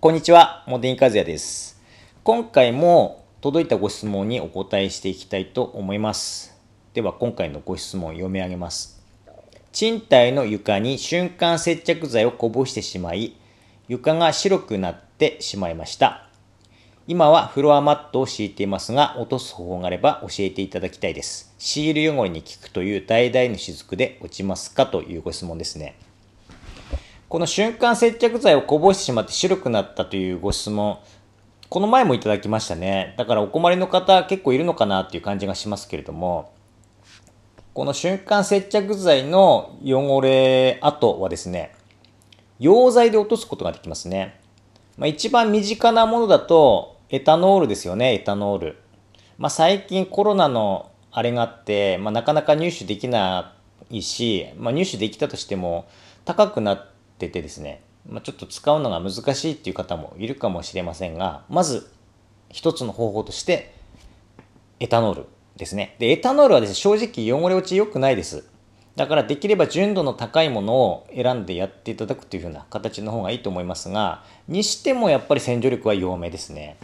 こんにちは、モディンカズヤです。今回も届いたご質問にお答えしていきたいと思います。では今回のご質問を読み上げます。賃貸の床に瞬間接着剤をこぼしてしまい、床が白くなってしまいました。今はフロアマットを敷いていますが、落とす方法があれば教えていただきたいです。シール汚れに効くという大々の雫で落ちますかというご質問ですね。この瞬間接着剤をこぼしてしまって白くなったというご質問、この前もいただきましたね。だからお困りの方結構いるのかなっていう感じがしますけれども、この瞬間接着剤の汚れ跡はですね、溶剤で落とすことができますね。まあ、一番身近なものだと、エタノールですよね、エタノール。まあ、最近コロナのあれがあって、まあ、なかなか入手できないし、まあ、入手できたとしても高くなってっててですね、まあ、ちょっと使うのが難しいっていう方もいるかもしれませんが、まず一つの方法として、エタノールですね。で、エタノールはですね、正直汚れ落ち良くないです。だからできれば純度の高いものを選んでやっていただくというふうな形の方がいいと思いますが、にしてもやっぱり洗浄力は弱めですね。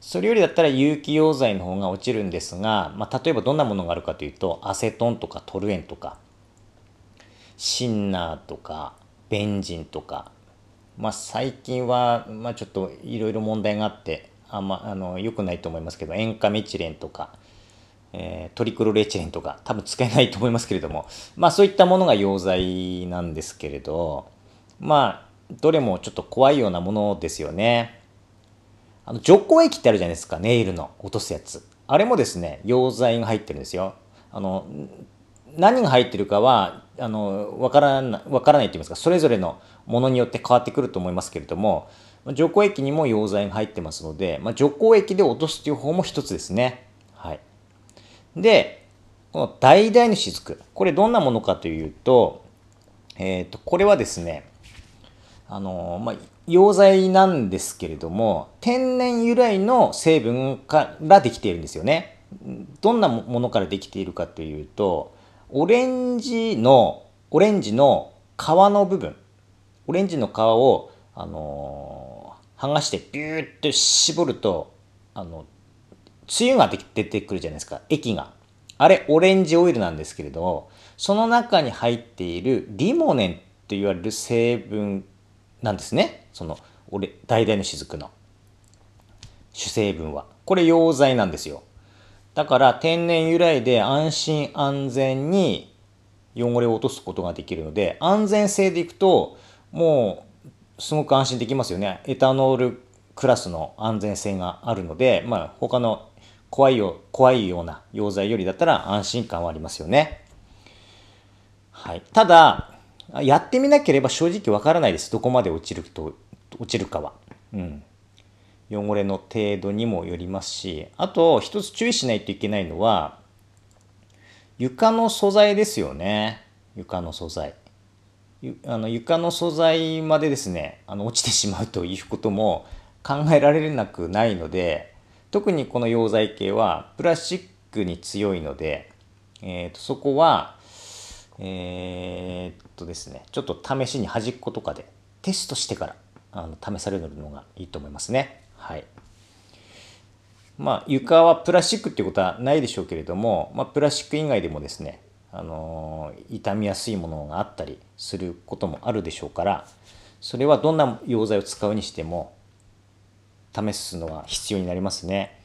それよりだったら有機溶剤の方が落ちるんですが、まあ、例えばどんなものがあるかというと、アセトンとかトルエンとか、シンナーとか、ベンジンとか、まあ、最近は、まあ、ちょっといろいろ問題があってあんまあの良くないと思いますけど塩化メチレンとか、えー、トリクロレチレンとか多分使えないと思いますけれども、まあ、そういったものが溶剤なんですけれどまあどれもちょっと怖いようなものですよね。あの除光液ってあるじゃないですかネイルの落とすやつあれもですね溶剤が入ってるんですよあの何が入ってるかはあの分からな分からないと言いますかそれぞれのものによって変わってくると思いますけれども除光液にも溶剤が入ってますので、まあ、除光液で落とすという方も一つですね。はい、でこの橙の雫これどんなものかというと,、えーと、これはですねあの、まあ、溶剤なんですけれども天然由来の成分からできているんですよね。どんなものからできているかというとオレンジの、オレンジの皮の部分、オレンジの皮を、あのー、剥がしてビューッと絞ると、あの、つゆが出てくるじゃないですか、液が。あれ、オレンジオイルなんですけれど、その中に入っているリモネンと言われる成分なんですね。その、俺、橙の雫の主成分は。これ溶剤なんですよ。だから天然由来で安心安全に汚れを落とすことができるので、安全性でいくと、もうすごく安心できますよね。エタノールクラスの安全性があるので、まあ他の怖いよ怖いような溶剤よりだったら安心感はありますよね。はい。ただ、やってみなければ正直わからないです。どこまで落ちると、落ちるかは。うん。汚れの程度にもよりますし、あと一つ注意しないといけないのは、床の素材ですよね。床の素材。あの床の素材までですね、あの落ちてしまうということも考えられなくないので、特にこの溶剤系はプラスチックに強いので、えー、とそこは、えー、っとですね、ちょっと試しに端っことかでテストしてからあの試されるのがいいと思いますね。はい。まあ、床はプラスチックっていうことはないでしょうけれども、まあ、プラスチック以外でもですね、あのー、傷みやすいものがあったりすることもあるでしょうから、それはどんな溶剤を使うにしても、試すのが必要になりますね。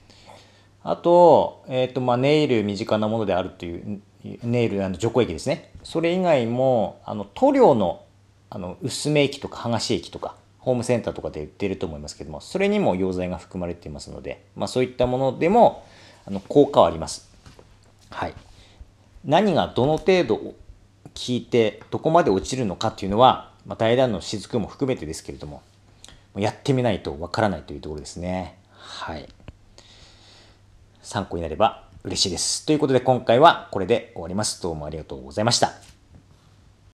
あと、えっ、ー、と、まあ、ネイル身近なものであるという、ネイル、あの除光液ですね。それ以外も、あの、塗料の、あの、薄め液とか剥がし液とか、ホームセンターとかで売っていると思いますけども、それにも溶剤が含まれていますので、まあ、そういったものでもあの効果はあります。はい。何がどの程度効いて、どこまで落ちるのかっていうのは、まあ、大胆の雫も含めてですけれども、やってみないとわからないというところですね。はい。参考になれば嬉しいです。ということで今回はこれで終わります。どうもありがとうございました。